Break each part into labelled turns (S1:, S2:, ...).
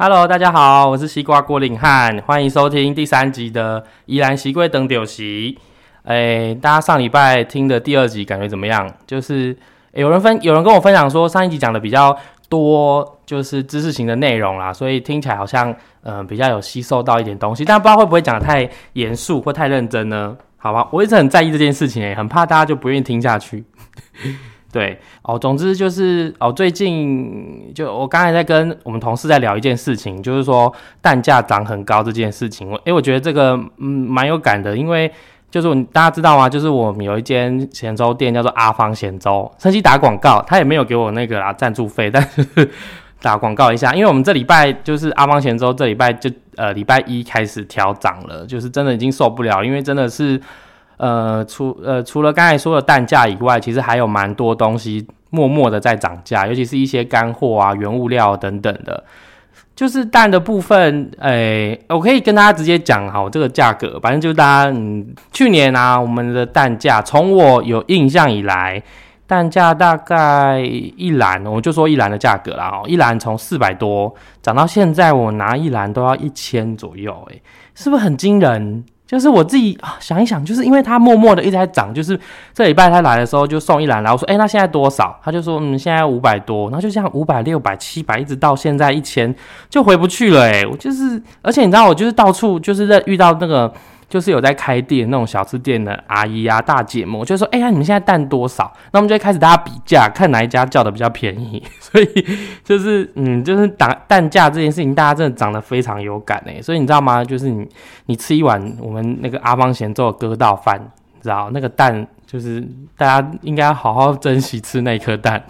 S1: Hello，大家好，我是西瓜郭林汉，欢迎收听第三集的宜兰西龟等酒席。哎，大家上礼拜听的第二集感觉怎么样？就是有人分，有人跟我分享说上一集讲的比较多，就是知识型的内容啦，所以听起来好像嗯比较有吸收到一点东西，但不知道会不会讲的太严肃或太认真呢？好吧，我一直很在意这件事情，哎，很怕大家就不愿意听下去。对哦，总之就是哦，最近就我刚才在跟我们同事在聊一件事情，就是说蛋价涨很高这件事情。我诶，我觉得这个嗯蛮有感的，因为就是大家知道吗？就是我们有一间咸粥店叫做阿芳咸粥，趁机打广告，他也没有给我那个啊赞助费，但是 打广告一下，因为我们这礼拜就是阿芳咸粥这礼拜就呃礼拜一开始调涨了，就是真的已经受不了，因为真的是。呃，除呃除了刚才说的蛋价以外，其实还有蛮多东西默默的在涨价，尤其是一些干货啊、原物料等等的。就是蛋的部分，诶，我可以跟大家直接讲好这个价格，反正就大家，嗯，去年啊，我们的蛋价从我有印象以来，蛋价大概一篮，我就说一篮的价格啦，哦，一篮从四百多涨到现在，我拿一篮都要一千左右，诶，是不是很惊人？就是我自己啊，想一想，就是因为他默默的一直在涨，就是这礼拜他来的时候就送一篮，然后说，哎，那现在多少？他就说，嗯，现在五百多，然后就这样五百、六百、七百，一直到现在一千，就回不去了，哎，我就是，而且你知道，我就是到处就是在遇到那个。就是有在开店那种小吃店的阿姨啊、大姐们，我就说：“哎呀，你们现在蛋多少？”那我们就开始大家比价，看哪一家叫的比较便宜。所以就是，嗯，就是打蛋价这件事情，大家真的涨得非常有感哎。所以你知道吗？就是你你吃一碗我们那个阿芳贤做的割稻饭，你知道那个蛋，就是大家应该好好珍惜吃那颗蛋。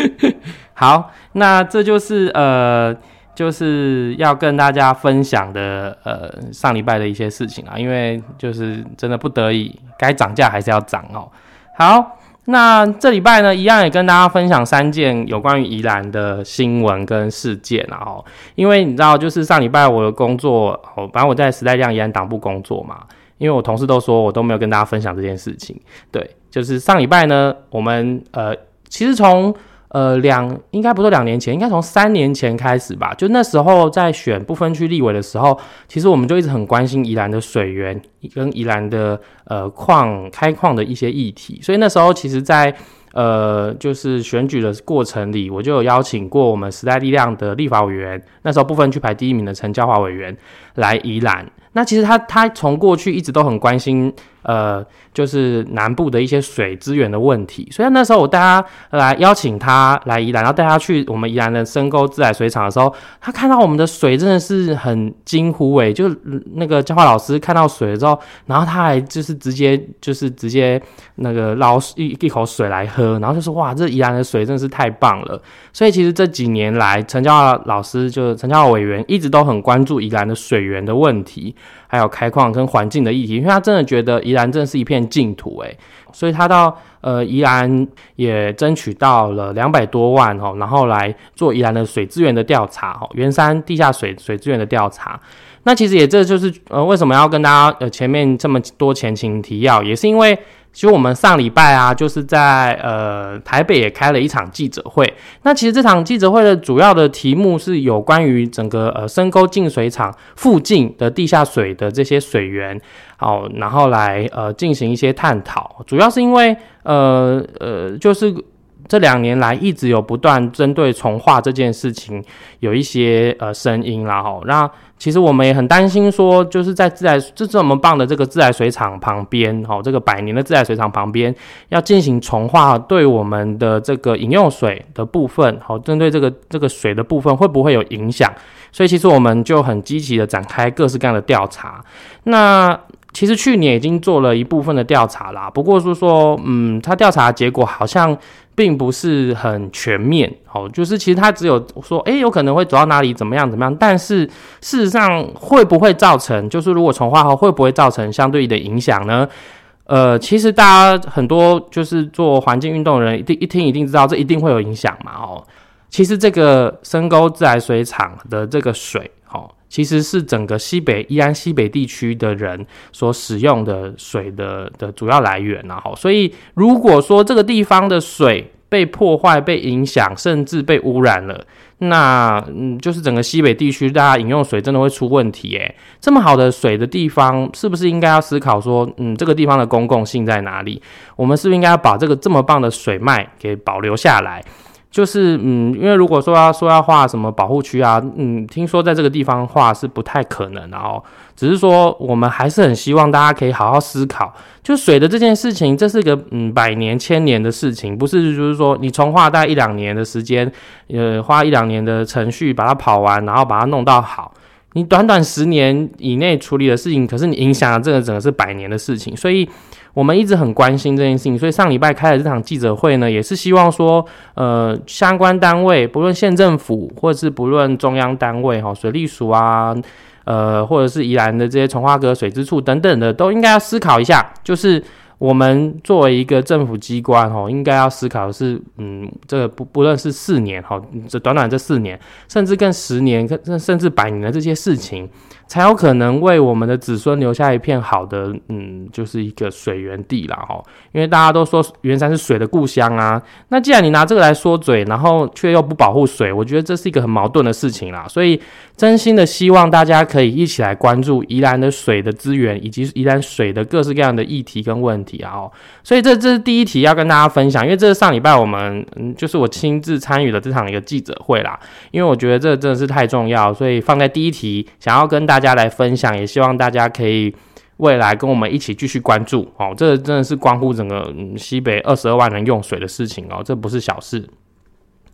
S1: 好，那这就是呃。就是要跟大家分享的，呃，上礼拜的一些事情啊，因为就是真的不得已，该涨价还是要涨哦。好，那这礼拜呢，一样也跟大家分享三件有关于宜兰的新闻跟事件啊。哦，因为你知道，就是上礼拜我的工作，哦，反正我在时代量宜兰党部工作嘛，因为我同事都说我都没有跟大家分享这件事情。对，就是上礼拜呢，我们呃，其实从呃，两应该不是两年前，应该从三年前开始吧。就那时候在选不分区立委的时候，其实我们就一直很关心宜兰的水源跟宜兰的呃矿开矿的一些议题。所以那时候其实，在呃就是选举的过程里，我就有邀请过我们时代力量的立法委员，那时候不分区排第一名的陈教华委员来宜兰。那其实他他从过去一直都很关心。呃，就是南部的一些水资源的问题，所以那时候我带他来邀请他来宜兰，然后带他去我们宜兰的深沟自来水厂的时候，他看到我们的水真的是很惊呼诶，就那个教化老师看到水之后，然后他还就是直接就是直接那个捞一一口水来喝，然后就说哇，这宜兰的水真的是太棒了。所以其实这几年来，陈教老师就陈教委员一直都很关注宜兰的水源的问题。还有开矿跟环境的议题，因为他真的觉得宜兰真的是一片净土诶，所以他到呃宜兰也争取到了两百多万哦，然后来做宜兰的水资源的调查哦，圆山地下水水资源的调查。那其实也这就是呃为什么要跟大家呃前面这么多前情提要，也是因为。其实我们上礼拜啊，就是在呃台北也开了一场记者会。那其实这场记者会的主要的题目是有关于整个呃深沟净水厂附近的地下水的这些水源，好，然后来呃进行一些探讨。主要是因为呃呃就是。这两年来一直有不断针对重化这件事情有一些呃声音啦吼，那其实我们也很担心说，就是在自来这这么棒的这个自来水厂旁边，吼这个百年的自来水厂旁边要进行重化，对我们的这个饮用水的部分，好针对这个这个水的部分会不会有影响？所以其实我们就很积极的展开各式各样的调查。那其实去年已经做了一部分的调查啦，不过是说，嗯，他调查结果好像并不是很全面，哦，就是其实他只有说，诶，有可能会走到哪里怎么样怎么样，但是事实上会不会造成，就是如果重化后会不会造成相对的影响呢？呃，其实大家很多就是做环境运动的人，一定一听一定知道这一定会有影响嘛，哦，其实这个深沟自来水厂的这个水，哦。其实是整个西北宜安西北地区的人所使用的水的的主要来源然后，所以如果说这个地方的水被破坏、被影响，甚至被污染了，那嗯，就是整个西北地区，大家饮用水真的会出问题诶。这么好的水的地方，是不是应该要思考说，嗯，这个地方的公共性在哪里？我们是不是应该要把这个这么棒的水脉给保留下来？就是嗯，因为如果说要说要画什么保护区啊，嗯，听说在这个地方画是不太可能，然后只是说我们还是很希望大家可以好好思考，就水的这件事情，这是个嗯百年千年的事情，不是就是说你从画大概一两年的时间，呃，花一两年的程序把它跑完，然后把它弄到好，你短短十年以内处理的事情，可是你影响了这个整个是百年的事情，所以。我们一直很关心这件事情，所以上礼拜开的这场记者会呢，也是希望说，呃，相关单位，不论县政府或者是不论中央单位，哈，水利署啊，呃，或者是宜兰的这些从化阁水之处等等的，都应该要思考一下，就是。我们作为一个政府机关，哈，应该要思考的是，嗯，这个不不论是四年，哈，这短短这四年，甚至更十年，甚甚至百年的这些事情，才有可能为我们的子孙留下一片好的，嗯，就是一个水源地啦，哈。因为大家都说圆山是水的故乡啊，那既然你拿这个来说嘴，然后却又不保护水，我觉得这是一个很矛盾的事情啦。所以，真心的希望大家可以一起来关注宜兰的水的资源，以及宜兰水的各式各样的议题跟问题。题啊，所以这这是第一题要跟大家分享，因为这是上礼拜我们嗯，就是我亲自参与了这场一个记者会啦，因为我觉得这真的是太重要，所以放在第一题，想要跟大大家来分享，也希望大家可以未来跟我们一起继续关注哦，这真的是关乎整个西北二十二万人用水的事情哦，这不是小事。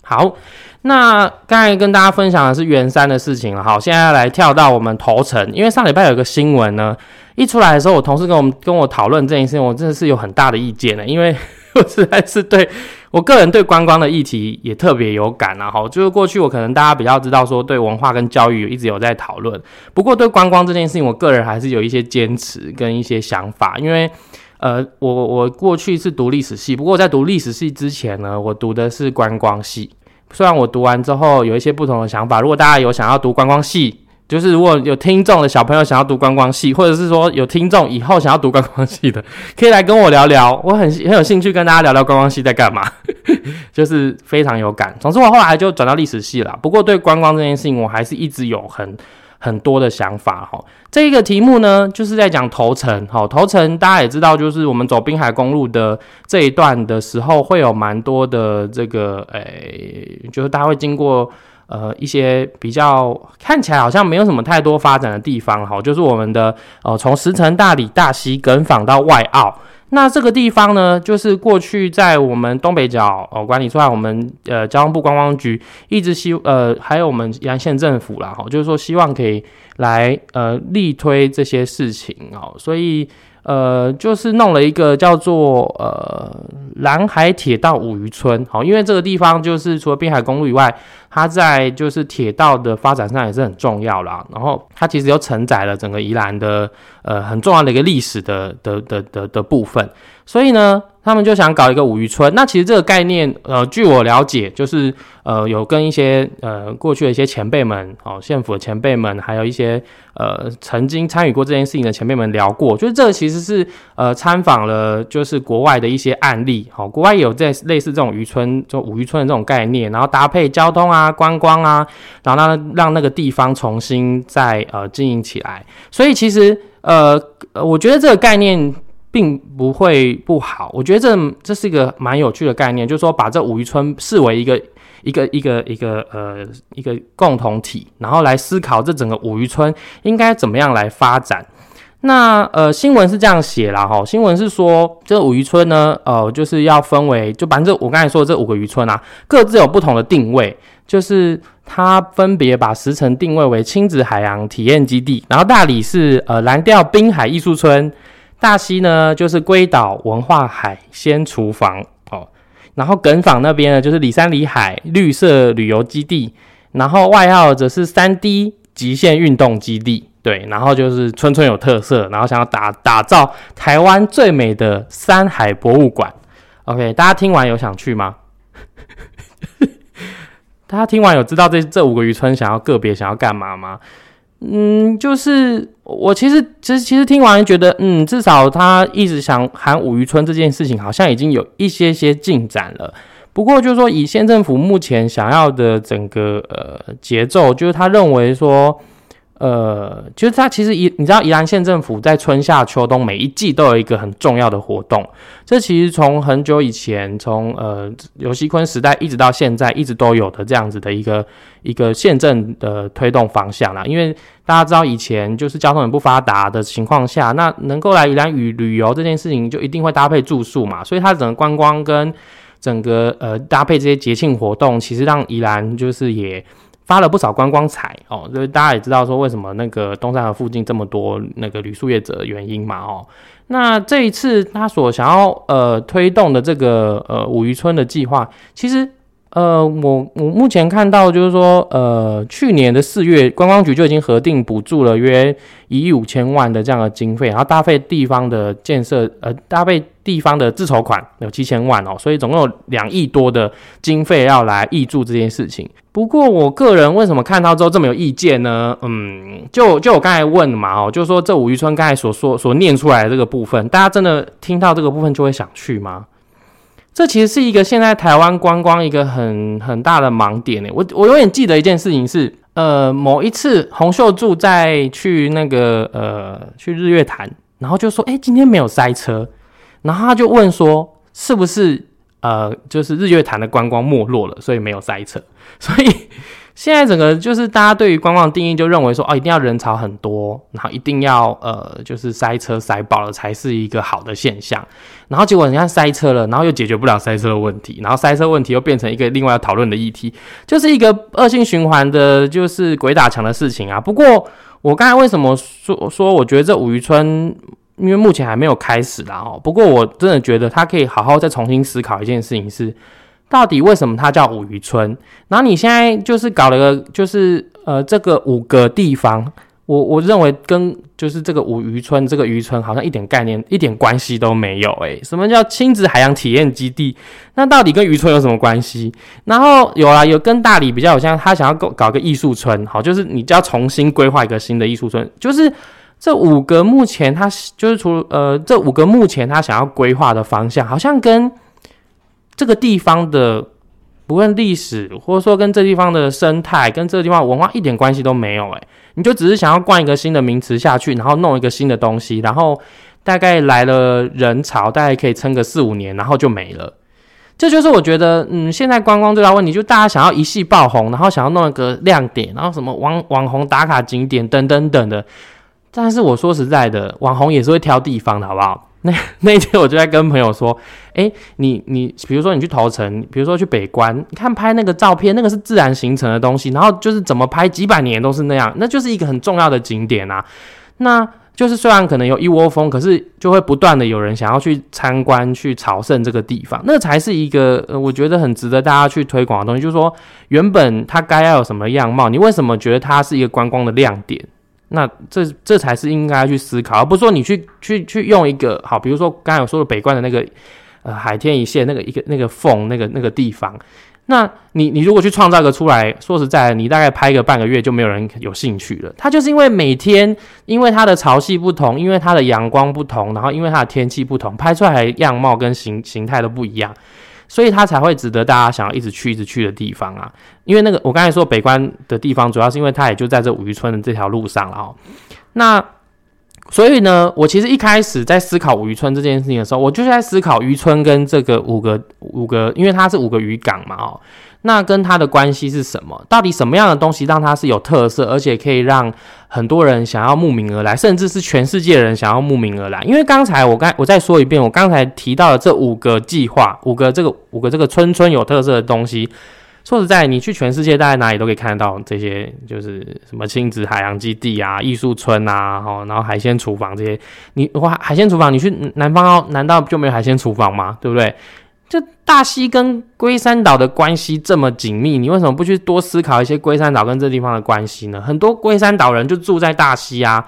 S1: 好，那刚才跟大家分享的是圆山的事情了，好，现在来跳到我们头城，因为上礼拜有个新闻呢。一出来的时候，我同事跟我们跟我讨论这件事情，我真的是有很大的意见的，因为 我实在是对我个人对观光的议题也特别有感啊。哈，就是过去我可能大家比较知道说对文化跟教育一直有在讨论，不过对观光这件事情，我个人还是有一些坚持跟一些想法，因为呃，我我过去是读历史系，不过在读历史系之前呢，我读的是观光系。虽然我读完之后有一些不同的想法，如果大家有想要读观光系。就是如果有听众的小朋友想要读观光系，或者是说有听众以后想要读观光系的，可以来跟我聊聊，我很很有兴趣跟大家聊聊观光系在干嘛，就是非常有感。总之我后来就转到历史系了，不过对观光这件事情，我还是一直有很很多的想法哈。这一个题目呢，就是在讲头城，好，头城大家也知道，就是我们走滨海公路的这一段的时候，会有蛮多的这个，诶，就是大家会经过。呃，一些比较看起来好像没有什么太多发展的地方，哈，就是我们的呃，从石城、大理、大溪、耿坊到外澳，那这个地方呢，就是过去在我们东北角哦管理出来，我们呃交通部观光局一直希呃，还有我们宜兰县政府啦，哈，就是说希望可以来呃力推这些事情哦，所以。呃，就是弄了一个叫做呃蓝海铁道五渔村，好，因为这个地方就是除了滨海公路以外，它在就是铁道的发展上也是很重要啦。然后它其实又承载了整个宜兰的呃很重要的一个历史的的的的的部分，所以呢。他们就想搞一个五渔村，那其实这个概念，呃，据我了解，就是呃，有跟一些呃过去的一些前辈们，哦，县府的前辈们，还有一些呃曾经参与过这件事情的前辈们聊过，就是这个其实是呃参访了，就是国外的一些案例，好，国外有在类似这种渔村，就五渔村的这种概念，然后搭配交通啊、观光啊，然后让让那个地方重新再呃经营起来，所以其实呃，我觉得这个概念。并不会不好，我觉得这这是一个蛮有趣的概念，就是说把这五渔村视为一个一个一个一个呃一个共同体，然后来思考这整个五渔村应该怎么样来发展。那呃新闻是这样写了哈，新闻是说这五渔村呢，呃就是要分为，就反正我刚才说的这五个渔村啊，各自有不同的定位，就是它分别把石城定位为亲子海洋体验基地，然后大理是呃蓝调滨海艺术村。大溪呢，就是龟岛文化海鲜厨房哦，然后耿坊那边呢，就是里山里海绿色旅游基地，然后外号则是三 D 极限运动基地，对，然后就是村村有特色，然后想要打打造台湾最美的山海博物馆。OK，大家听完有想去吗？大家听完有知道这这五个渔村想要个别想要干嘛吗？嗯，就是我其实其实其实听完觉得，嗯，至少他一直想喊五渔村这件事情，好像已经有一些些进展了。不过就是说，以县政府目前想要的整个呃节奏，就是他认为说。呃，就是它其实宜，你知道宜兰县政府在春夏秋冬每一季都有一个很重要的活动，这其实从很久以前，从呃刘锡坤时代一直到现在，一直都有的这样子的一个一个县政的推动方向啦。因为大家知道以前就是交通很不发达的情况下，那能够来宜兰旅旅游这件事情就一定会搭配住宿嘛，所以它整个观光跟整个呃搭配这些节庆活动，其实让宜兰就是也。发了不少观光财哦，所以大家也知道说为什么那个东山河附近这么多那个旅宿业者的原因嘛哦。那这一次他所想要呃推动的这个呃五渔村的计划，其实呃我我目前看到就是说呃去年的四月，观光局就已经核定补助了约一亿五千万的这样的经费，然后搭配地方的建设呃搭配。地方的自筹款有七千万哦，所以总共有两亿多的经费要来挹注这件事情。不过我个人为什么看到之后这么有意见呢？嗯，就就我刚才问嘛哦，就是说这五渔村刚才所说所念出来的这个部分，大家真的听到这个部分就会想去吗？这其实是一个现在台湾观光一个很很大的盲点呢。我我永远记得一件事情是，呃，某一次洪秀柱在去那个呃去日月潭，然后就说，哎，今天没有塞车。然后他就问说：“是不是呃，就是日月潭的观光没落了，所以没有塞车？所以现在整个就是大家对于观光的定义，就认为说哦，一定要人潮很多，然后一定要呃，就是塞车塞爆了才是一个好的现象。然后结果人家塞车了，然后又解决不了塞车的问题，然后塞车问题又变成一个另外要讨论的议题，就是一个恶性循环的，就是鬼打墙的事情啊。不过我刚才为什么说说，我觉得这五渔村。因为目前还没有开始啦哦，不过我真的觉得他可以好好再重新思考一件事情是，到底为什么它叫五渔村？然后你现在就是搞了个，就是呃这个五个地方，我我认为跟就是这个五渔村这个渔村好像一点概念、一点关系都没有诶，什么叫亲子海洋体验基地？那到底跟渔村有什么关系？然后有啊，有跟大理比较有像，他想要搞搞个艺术村，好，就是你就要重新规划一个新的艺术村，就是。这五个目前他就是除呃，这五个目前他想要规划的方向，好像跟这个地方的不论历史，或者说跟这地方的生态，跟这个地方文化一点关系都没有。诶，你就只是想要灌一个新的名词下去，然后弄一个新的东西，然后大概来了人潮，大概可以撑个四五年，然后就没了。这就是我觉得，嗯，现在观光最大问题，就大家想要一系爆红，然后想要弄一个亮点，然后什么网网红打卡景点等等等的。但是我说实在的，网红也是会挑地方的，好不好？那那天我就在跟朋友说，哎，你你比如说你去头城，比如说去北关，你看拍那个照片，那个是自然形成的东西，然后就是怎么拍几百年都是那样，那就是一个很重要的景点啊。那就是虽然可能有一窝蜂，可是就会不断的有人想要去参观、去朝圣这个地方，那才是一个呃，我觉得很值得大家去推广的东西。就是说，原本它该要有什么样貌，你为什么觉得它是一个观光的亮点？那这这才是应该去思考，而不是说你去去去用一个好，比如说刚才有说的北关的那个呃海天一线那个一个那个缝那个那个地方，那你你如果去创造个出来，说实在，你大概拍个半个月就没有人有兴趣了。它就是因为每天因为它的潮汐不同，因为它的阳光不同，然后因为它的天气不同，拍出来样貌跟形形态都不一样。所以它才会值得大家想要一直去、一直去的地方啊！因为那个我刚才说北关的地方，主要是因为它也就在这五渔村的这条路上了哦。那所以呢，我其实一开始在思考五渔村这件事情的时候，我就是在思考渔村跟这个五个五个，因为它是五个渔港嘛哦。那跟它的关系是什么？到底什么样的东西让它是有特色，而且可以让很多人想要慕名而来，甚至是全世界人想要慕名而来？因为刚才我刚我再说一遍，我刚才提到的这五个计划，五个这个五个这个村村有特色的东西，说实在，你去全世界大概哪里都可以看得到这些，就是什么亲子海洋基地啊、艺术村啊，哦，然后海鲜厨房这些，你哇，海鲜厨房，你去南方难道就没有海鲜厨房吗？对不对？就大溪跟龟山岛的关系这么紧密，你为什么不去多思考一些龟山岛跟这地方的关系呢？很多龟山岛人就住在大溪啊，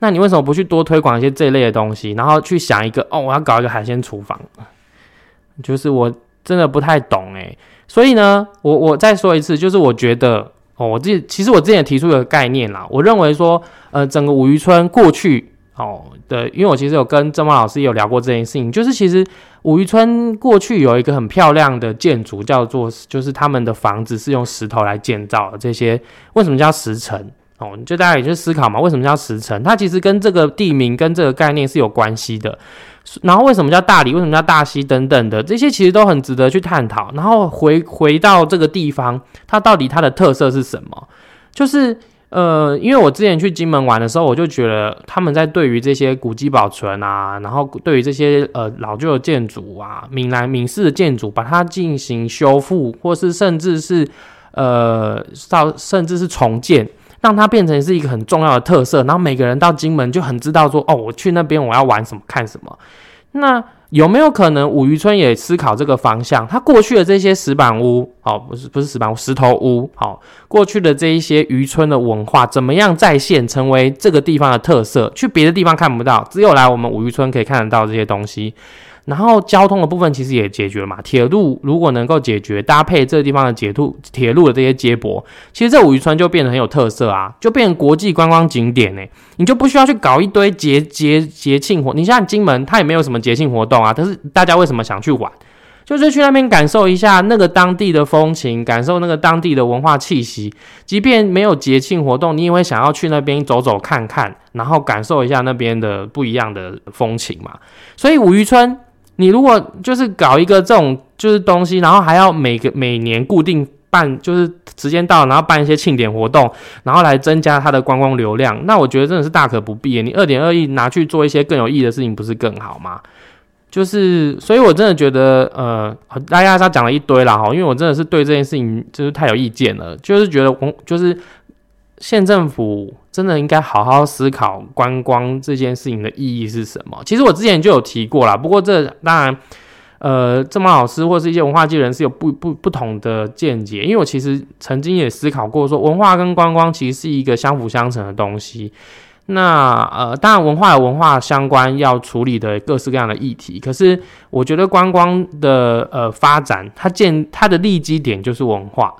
S1: 那你为什么不去多推广一些这类的东西，然后去想一个哦，我要搞一个海鲜厨房？就是我真的不太懂诶。所以呢，我我再说一次，就是我觉得哦，我自己其实我之前提出一个概念啦，我认为说，呃，整个五渔村过去。哦的，因为我其实有跟郑茂老师有聊过这件事情，就是其实五渔村过去有一个很漂亮的建筑，叫做就是他们的房子是用石头来建造的，这些为什么叫石城？哦，就大家也去思考嘛，为什么叫石城？它其实跟这个地名跟这个概念是有关系的。然后为什么叫大理？为什么叫大溪等等的这些其实都很值得去探讨。然后回回到这个地方，它到底它的特色是什么？就是呃，因为我之前去金门玩的时候，我就觉得他们在对于这些古迹保存啊，然后对于这些呃老旧的建筑啊，闽南闽式的建筑，把它进行修复，或是甚至是呃到甚至是重建。让它变成是一个很重要的特色，然后每个人到金门就很知道说，哦，我去那边我要玩什么看什么。那有没有可能五渔村也思考这个方向？它过去的这些石板屋，哦，不是不是石板屋，石头屋，好，过去的这一些渔村的文化怎么样再现，成为这个地方的特色？去别的地方看不到，只有来我们五渔村可以看得到这些东西。然后交通的部分其实也解决了嘛，铁路如果能够解决搭配这个地方的铁路铁路的这些接驳，其实这五渔村就变得很有特色啊，就变成国际观光景点呢。你就不需要去搞一堆节节节庆活，你像金门它也没有什么节庆活动啊，但是大家为什么想去玩？就是去那边感受一下那个当地的风情，感受那个当地的文化气息。即便没有节庆活动，你也会想要去那边走走看看，然后感受一下那边的不一样的风情嘛。所以五渔村。你如果就是搞一个这种就是东西，然后还要每个每年固定办，就是时间到，然后办一些庆典活动，然后来增加它的观光流量，那我觉得真的是大可不必。你二点二亿拿去做一些更有意义的事情，不是更好吗？就是，所以我真的觉得，呃，大家他讲了一堆了哈，因为我真的是对这件事情就是太有意见了，就是觉得我就是。县政府真的应该好好思考观光这件事情的意义是什么。其实我之前就有提过啦，不过这当然，呃，郑茂老师或是一些文化界人士有不不不同的见解。因为我其实曾经也思考过，说文化跟观光其实是一个相辅相成的东西。那呃，当然文化有文化相关要处理的各式各样的议题，可是我觉得观光的呃发展，它建它的立基点就是文化。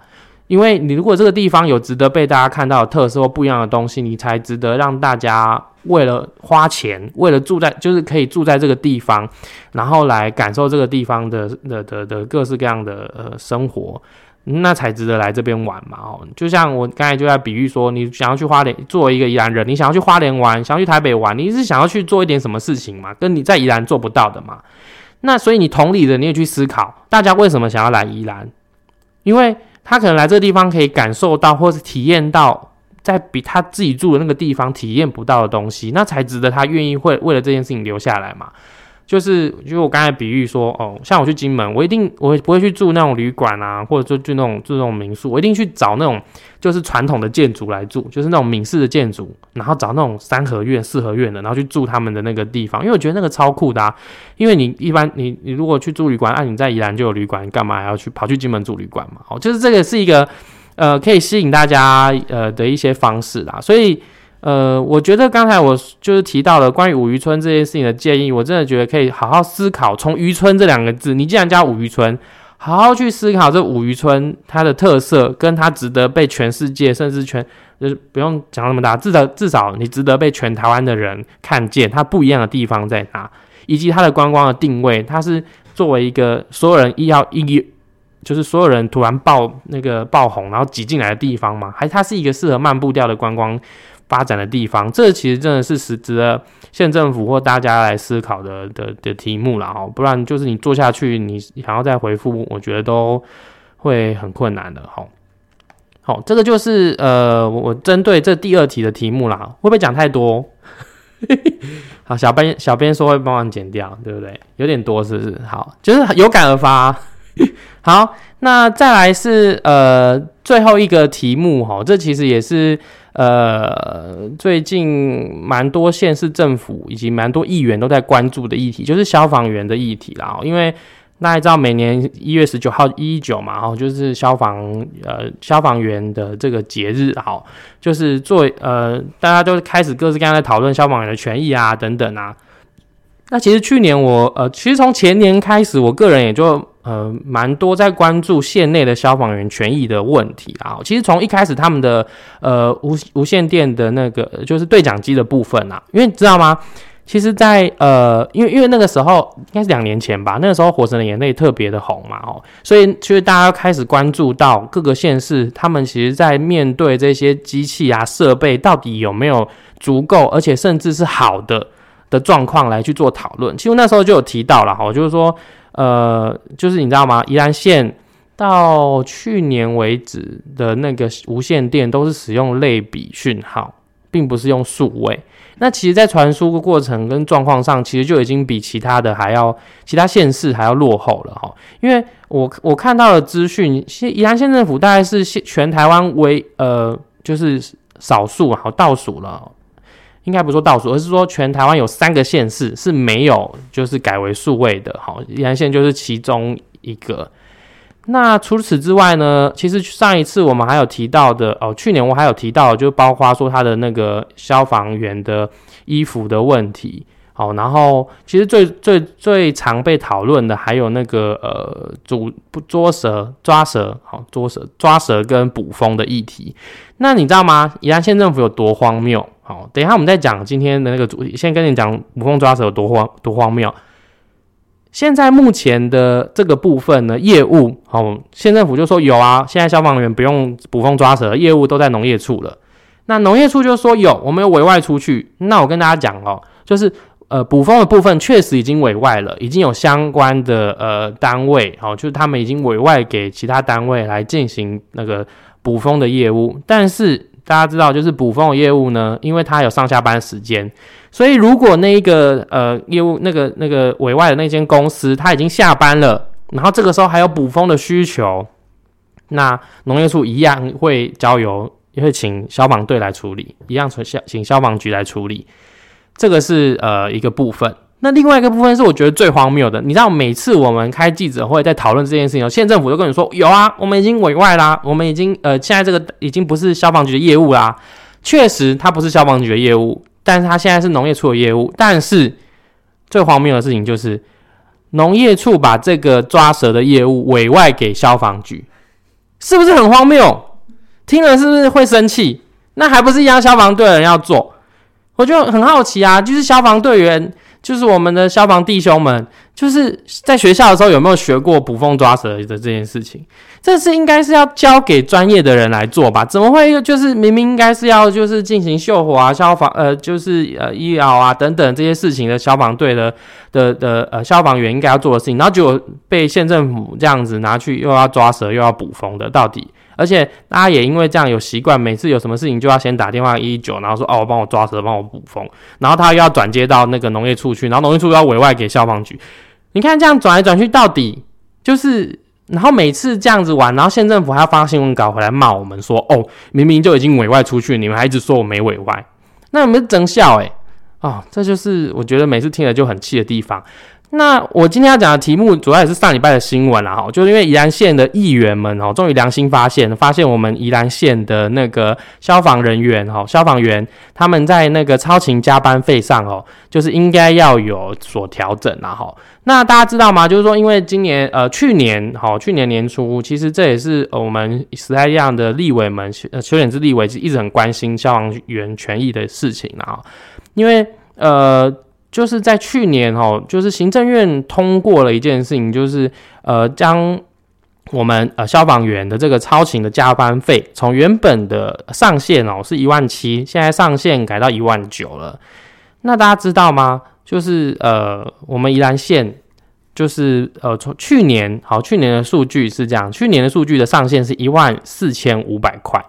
S1: 因为你如果这个地方有值得被大家看到的特色或不一样的东西，你才值得让大家为了花钱，为了住在就是可以住在这个地方，然后来感受这个地方的的的的各式各样的呃生活，那才值得来这边玩嘛。哦，就像我刚才就在比喻说，你想要去花莲，作为一个宜兰人，你想要去花莲玩，想要去台北玩，你是想要去做一点什么事情嘛？跟你在宜兰做不到的嘛。那所以你同理的，你也去思考，大家为什么想要来宜兰？因为他可能来这个地方可以感受到，或是体验到，在比他自己住的那个地方体验不到的东西，那才值得他愿意会为了这件事情留下来嘛。就是，就我刚才比喻说，哦，像我去金门，我一定我不会去住那种旅馆啊，或者说住那种住那种民宿，我一定去找那种就是传统的建筑来住，就是那种闽式的建筑，然后找那种三合院、四合院的，然后去住他们的那个地方，因为我觉得那个超酷的啊。因为你一般你你如果去住旅馆，啊，你在宜兰就有旅馆，你干嘛还要去跑去金门住旅馆嘛？哦，就是这个是一个呃可以吸引大家呃的一些方式啦，所以。呃，我觉得刚才我就是提到了关于五渔村这件事情的建议，我真的觉得可以好好思考。从渔村这两个字，你既然叫五渔村，好好去思考这五渔村它的特色，跟它值得被全世界甚至全就是不用讲那么大，至少至少你值得被全台湾的人看见它不一样的地方在哪，以及它的观光的定位，它是作为一个所有人一要一就是所有人突然爆那个爆红然后挤进来的地方嘛，还它是一个适合漫步调的观光。发展的地方，这其实真的是实值得县政府或大家来思考的的的题目了哦，不然就是你做下去，你想要再回复，我觉得都会很困难的哈。好，这个就是呃，我针对这第二题的题目啦，会不会讲太多？好，小编小编说会帮忙剪掉，对不对？有点多是不是？好，就是有感而发。好，那再来是呃最后一个题目哈，这其实也是。呃，最近蛮多县市政府以及蛮多议员都在关注的议题，就是消防员的议题啦。因为大家知道，每年一月十九号一九嘛，哦，就是消防呃消防员的这个节日，好，就是做呃大家都开始各式各样的讨论消防员的权益啊等等啊。那其实去年我呃，其实从前年开始，我个人也就。呃蛮多在关注县内的消防员权益的问题啊。其实从一开始他们的呃无无线电的那个就是对讲机的部分啊，因为你知道吗？其实，在呃，因为因为那个时候应该是两年前吧，那个时候《火神的眼泪》特别的红嘛，哦，所以其实大家开始关注到各个县市，他们其实在面对这些机器啊设备到底有没有足够，而且甚至是好的的状况来去做讨论。其实那时候就有提到了哈，就是说，呃，就是你知道吗？宜兰县到去年为止的那个无线电都是使用类比讯号，并不是用数位。那其实，在传输的过程跟状况上，其实就已经比其他的还要，其他县市还要落后了哈。因为我我看到的资讯，现宜兰县政府大概是全台湾为呃，就是少数好倒数了，应该不说倒数，而是说全台湾有三个县市是没有就是改为数位的，好，宜兰县就是其中一个。那除此之外呢？其实上一次我们还有提到的哦，去年我还有提到，就包括说他的那个消防员的衣服的问题，好，然后其实最最最常被讨论的还有那个呃，主不捉蛇抓蛇，好捉蛇抓蛇跟捕风的议题。那你知道吗？宜兰县政府有多荒谬？好，等一下我们再讲今天的那个主题，先跟你讲捕风抓蛇有多荒多荒谬。现在目前的这个部分呢，业务好，县政府就说有啊，现在消防员不用捕风抓蛇，业务都在农业处了。那农业处就说有，我们有委外出去。那我跟大家讲哦，就是呃捕风的部分确实已经委外了，已经有相关的呃单位好，就是他们已经委外给其他单位来进行那个捕风的业务。但是大家知道，就是补风的业务呢，因为它有上下班时间。所以，如果那一个呃业务那个那个委外的那间公司他已经下班了，然后这个时候还有补风的需求，那农业处一样会交由也会请消防队来处理，一样从消请消防局来处理。这个是呃一个部分。那另外一个部分是我觉得最荒谬的，你知道每次我们开记者会在讨论这件事情，县政府就跟你说有啊，我们已经委外啦，我们已经呃现在这个已经不是消防局的业务啦。确实，它不是消防局的业务。但是它现在是农业处的业务，但是最荒谬的事情就是，农业处把这个抓蛇的业务委外给消防局，是不是很荒谬？听了是不是会生气？那还不是一样消防队的人要做？我就很好奇啊，就是消防队员。就是我们的消防弟兄们，就是在学校的时候有没有学过捕风抓蛇的这件事情？这是应该是要交给专业的人来做吧？怎么会就是明明应该是要就是进行救火啊、消防呃，就是呃医疗啊等等这些事情的消防队的的的呃消防员应该要做的事情，然后就被县政府这样子拿去又要抓蛇又要捕风的，到底？而且大家也因为这样有习惯，每次有什么事情就要先打电话一一九，然后说哦，帮我抓蛇，帮我捕风，然后他又要转接到那个农业处去，然后农业处要委外给消防局。你看这样转来转去，到底就是，然后每次这样子玩，然后县政府还要发新闻稿回来骂我们说，哦，明明就已经委外出去，你们还一直说我没委外，那有没有真笑？诶？哦，这就是我觉得每次听了就很气的地方。那我今天要讲的题目，主要也是上礼拜的新闻啦，哈，就是因为宜兰县的议员们，哦，终于良心发现，发现我们宜兰县的那个消防人员，哈，消防员他们在那个超勤加班费上，哦，就是应该要有所调整啦，哈。那大家知道吗？就是说，因为今年，呃，去年，哈，去年年初，其实这也是我们时代力量的立委们，呃，邱显志立委是一直很关心消防员权益的事情啊，因为，呃。就是在去年哦，就是行政院通过了一件事情，就是呃，将我们呃消防员的这个超勤的加班费，从原本的上限哦是一万七，现在上限改到一万九了。那大家知道吗？就是呃，我们宜兰县就是呃，从去年好，去年的数据是这样，去年的数据的上限是一万四千五百块，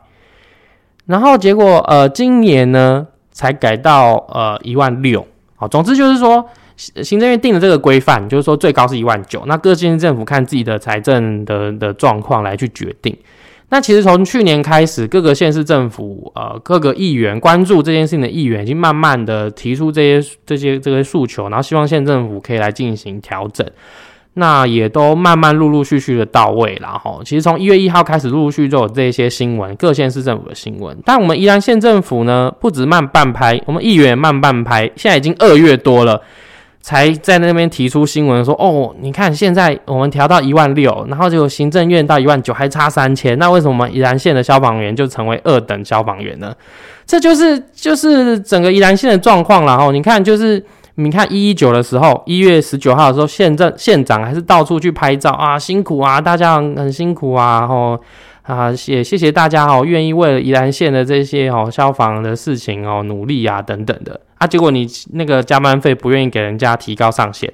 S1: 然后结果呃，今年呢才改到呃一万六。好，总之就是说，行政院定的这个规范，就是说最高是一万九，那各县政府看自己的财政的的状况来去决定。那其实从去年开始，各个县市政府，呃，各个议员关注这件事情的议员，已经慢慢的提出这些这些这些诉求，然后希望县政府可以来进行调整。那也都慢慢陆陆续续的到位了哈。其实从一月一号开始，陆陆续续就有这些新闻，各县市政府的新闻。但我们宜兰县政府呢，不止慢半拍，我们议员慢半拍。现在已经二月多了，才在那边提出新闻说，哦，你看现在我们调到一万六，然后就行政院到一万九，还差三千，那为什么我们宜兰县的消防员就成为二等消防员呢？这就是就是整个宜兰县的状况了哈。你看，就是你看一一九的时候，一月十九号的时候，县政县长还是到处去拍照啊，辛苦啊，大家很辛苦啊，吼。啊，也谢谢大家哦，愿意为了宜兰县的这些哦消防的事情哦努力啊等等的啊，结果你那个加班费不愿意给人家提高上限，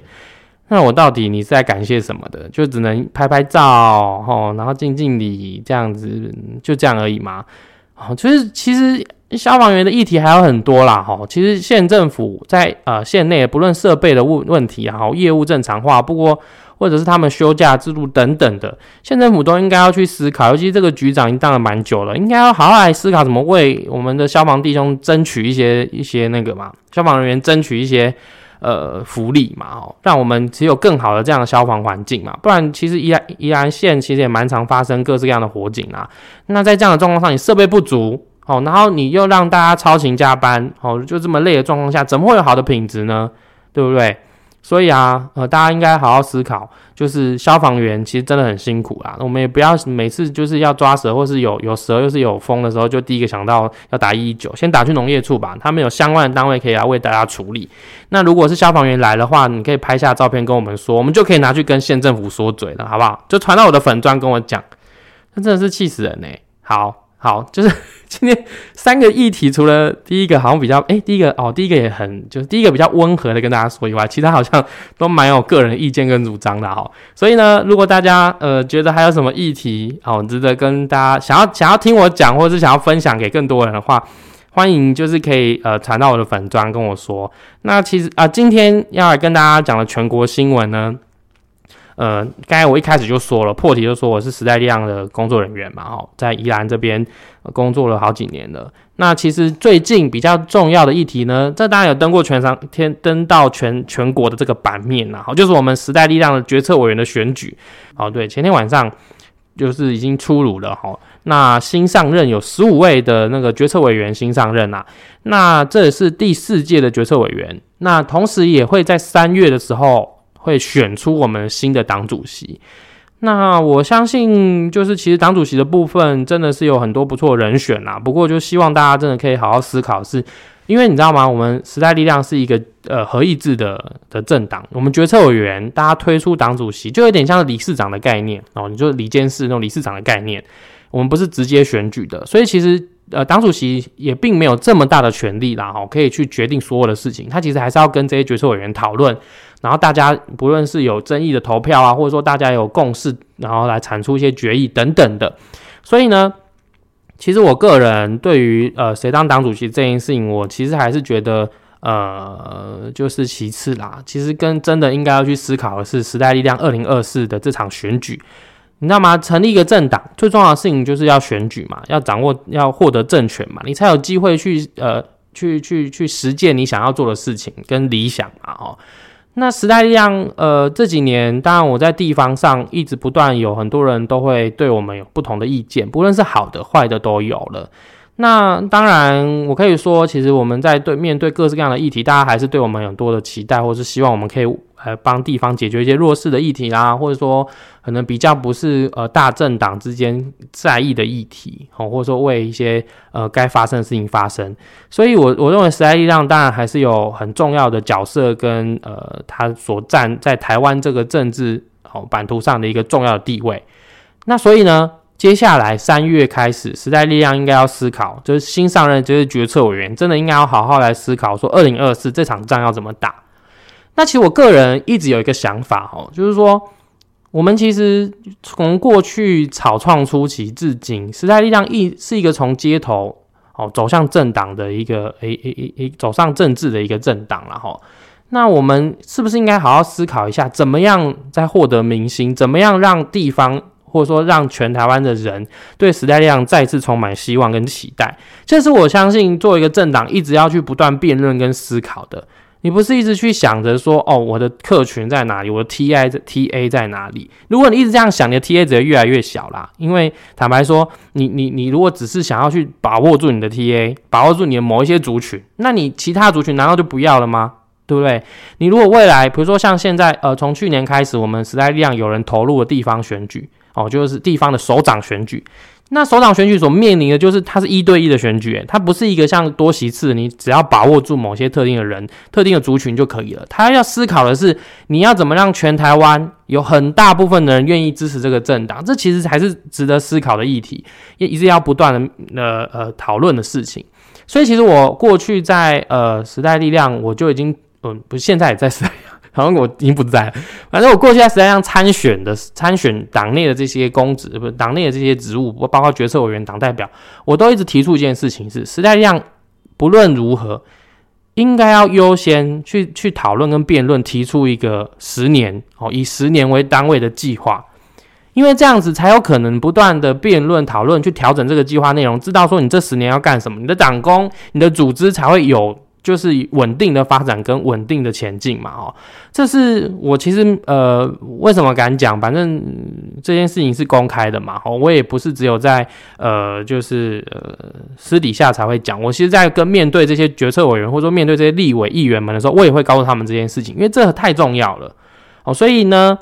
S1: 那我到底你是在感谢什么的？就只能拍拍照哦，然后敬敬礼这样子，就这样而已嘛？哦，就是其实消防员的议题还有很多啦，哈，其实县政府在呃县内不论设备的问问题啊，业务正常化，不过。或者是他们休假制度等等的，县政府都应该要去思考，尤其这个局长已经当了蛮久了，应该要好好来思考怎么为我们的消防弟兄争取一些一些那个嘛，消防人员争取一些呃福利嘛，哦，让我们只有更好的这样的消防环境嘛，不然其实宜兰宜兰县其实也蛮常发生各式各样的火警啊，那在这样的状况上，你设备不足，哦，然后你又让大家超勤加班，哦，就这么累的状况下，怎么会有好的品质呢？对不对？所以啊，呃，大家应该好好思考，就是消防员其实真的很辛苦啦。我们也不要每次就是要抓蛇，或是有有蛇又是有风的时候，就第一个想到要打一一九，先打去农业处吧，他们有相关的单位可以来为大家处理。那如果是消防员来的话，你可以拍下照片跟我们说，我们就可以拿去跟县政府说嘴了，好不好？就传到我的粉砖跟我讲，那真的是气死人呢。好。好，就是 今天三个议题，除了第一个好像比较哎，第一个哦，第一个也很就是第一个比较温和的跟大家说以外，其他好像都蛮有个人意见跟主张的哈。所以呢，如果大家呃觉得还有什么议题哦值得跟大家想要想要听我讲，或者是想要分享给更多人的话，欢迎就是可以呃传到我的粉砖跟我说。那其实啊，今天要来跟大家讲的全国新闻呢。呃，刚才我一开始就说了，破题就说我是时代力量的工作人员嘛，哈，在宜兰这边工作了好几年了。那其实最近比较重要的议题呢，这当然有登过全上天登到全全国的这个版面啦，好，就是我们时代力量的决策委员的选举。哦，对，前天晚上就是已经出炉了，哈。那新上任有十五位的那个决策委员新上任啊，那这是第四届的决策委员，那同时也会在三月的时候。会选出我们新的党主席，那我相信就是其实党主席的部分真的是有很多不错人选啦。不过就希望大家真的可以好好思考，是因为你知道吗？我们时代力量是一个呃合意制的的政党，我们决策委员大家推出党主席，就有点像理事长的概念哦，你就理监事那种理事长的概念，我们不是直接选举的，所以其实。呃，党主席也并没有这么大的权力啦，哈，可以去决定所有的事情。他其实还是要跟这些决策委员讨论，然后大家不论是有争议的投票啊，或者说大家有共识，然后来产出一些决议等等的。所以呢，其实我个人对于呃谁当党主席这件事情，我其实还是觉得呃就是其次啦。其实跟真的应该要去思考的是时代力量二零二四的这场选举。你知道吗？成立一个政党最重要的事情就是要选举嘛，要掌握、要获得政权嘛，你才有机会去呃去去去实践你想要做的事情跟理想嘛。哦，那时代力量呃这几年，当然我在地方上一直不断有很多人都会对我们有不同的意见，不论是好的坏的都有了。那当然，我可以说，其实我们在对面对各式各样的议题，大家还是对我们有很多的期待，或是希望我们可以呃帮地方解决一些弱势的议题啦，或者说可能比较不是呃大政党之间在意的议题，哦，或者说为一些呃该发生的事情发生。所以，我我认为时代力量当然还是有很重要的角色跟呃他所占在台湾这个政治哦版图上的一个重要的地位。那所以呢？接下来三月开始，时代力量应该要思考，就是新上任就是决策委员，真的应该要好好来思考，说二零二四这场仗要怎么打。那其实我个人一直有一个想法哦，就是说，我们其实从过去草创初期至今，时代力量一是一个从街头哦走向政党的一个诶诶诶诶走上政治的一个政党了哈。那我们是不是应该好好思考一下，怎么样在获得民心，怎么样让地方？或者说，让全台湾的人对时代力量再次充满希望跟期待，这是我相信作为一个政党一直要去不断辩论跟思考的。你不是一直去想着说，哦，我的客群在哪里，我的 T I T A 在哪里？如果你一直这样想，你的 T A 只会越来越小啦。因为坦白说，你你你如果只是想要去把握住你的 T A，把握住你的某一些族群，那你其他族群难道就不要了吗？对不对？你如果未来，比如说像现在，呃，从去年开始，我们时代力量有人投入了地方选举，哦，就是地方的首长选举。那首长选举所面临的就是，它是一对一的选举，它不是一个像多席次，你只要把握住某些特定的人、特定的族群就可以了。他要思考的是，你要怎么让全台湾有很大部分的人愿意支持这个政党，这其实还是值得思考的议题，也一直要不断的呃呃讨论的事情。所以，其实我过去在呃时代力量，我就已经嗯，不，现在也在时代。好像我已经不在了。反正我过去在实际上参选的参选党内的这些公职，不是党内的这些职务，包括决策委员、党代表，我都一直提出一件事情：是时代力量不论如何，应该要优先去 去讨论跟辩论，提出一个十年哦，以十年为单位的计划，因为这样子才有可能不断的辩论讨论，去调整这个计划内容，知道说你这十年要干什么，你的党工、你的组织才会有。就是稳定的发展跟稳定的前进嘛，哦，这是我其实呃为什么敢讲，反正这件事情是公开的嘛，哦，我也不是只有在呃就是呃私底下才会讲，我其实在跟面对这些决策委员或者说面对这些立委议员们的时候，我也会告诉他们这件事情，因为这太重要了，哦，所以呢，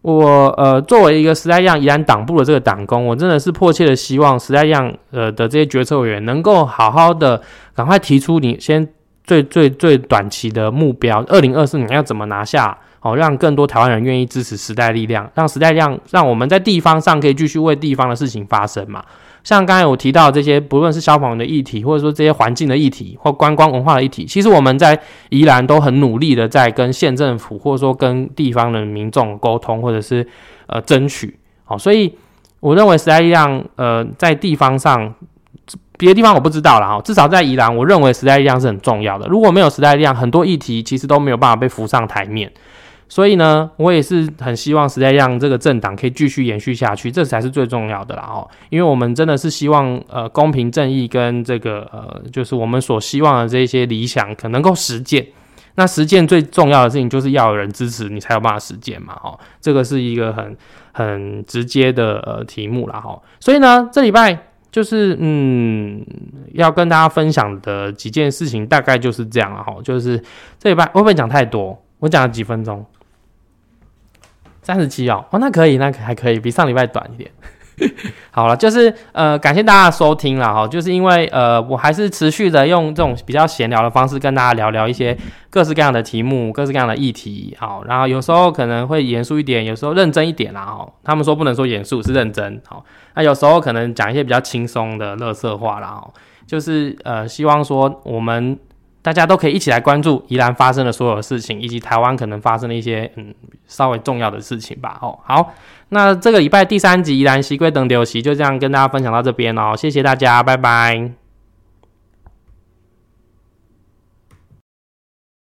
S1: 我呃作为一个时代样宜兰党部的这个党工，我真的是迫切的希望时代样呃的这些决策委员能够好好的赶快提出你先。最最最短期的目标，二零二四年要怎么拿下？哦，让更多台湾人愿意支持时代力量，让时代力量让我们在地方上可以继续为地方的事情发声嘛？像刚才我提到这些，不论是消防的议题，或者说这些环境的议题，或观光文化的议题，其实我们在宜兰都很努力的在跟县政府，或者说跟地方的民众沟通，或者是呃争取。哦，所以我认为时代力量呃在地方上。别的地方我不知道了哈，至少在宜兰，我认为时代力量是很重要的。如果没有时代力量，很多议题其实都没有办法被浮上台面。所以呢，我也是很希望时代力量这个政党可以继续延续下去，这才是最重要的啦哦。因为我们真的是希望呃公平正义跟这个呃就是我们所希望的这些理想可能够实践。那实践最重要的事情就是要有人支持你才有办法实践嘛哦。这个是一个很很直接的呃题目啦哈。所以呢，这礼拜。就是嗯，要跟大家分享的几件事情，大概就是这样了哈。就是这礼拜会不会讲太多？我讲了几分钟，三十七哦，哦，那可以，那还可以，比上礼拜短一点。好了，就是呃，感谢大家收听了哈。就是因为呃，我还是持续的用这种比较闲聊的方式跟大家聊聊一些各式各样的题目、各式各样的议题。好，然后有时候可能会严肃一点，有时候认真一点啦。哈，他们说不能说严肃，是认真。好，那有时候可能讲一些比较轻松的乐色话啦。哈，就是呃，希望说我们。大家都可以一起来关注宜兰发生的所有事情，以及台湾可能发生的一些嗯稍微重要的事情吧。哦，好，那这个礼拜第三集依然西归等流席就这样跟大家分享到这边哦，谢谢大家，拜拜。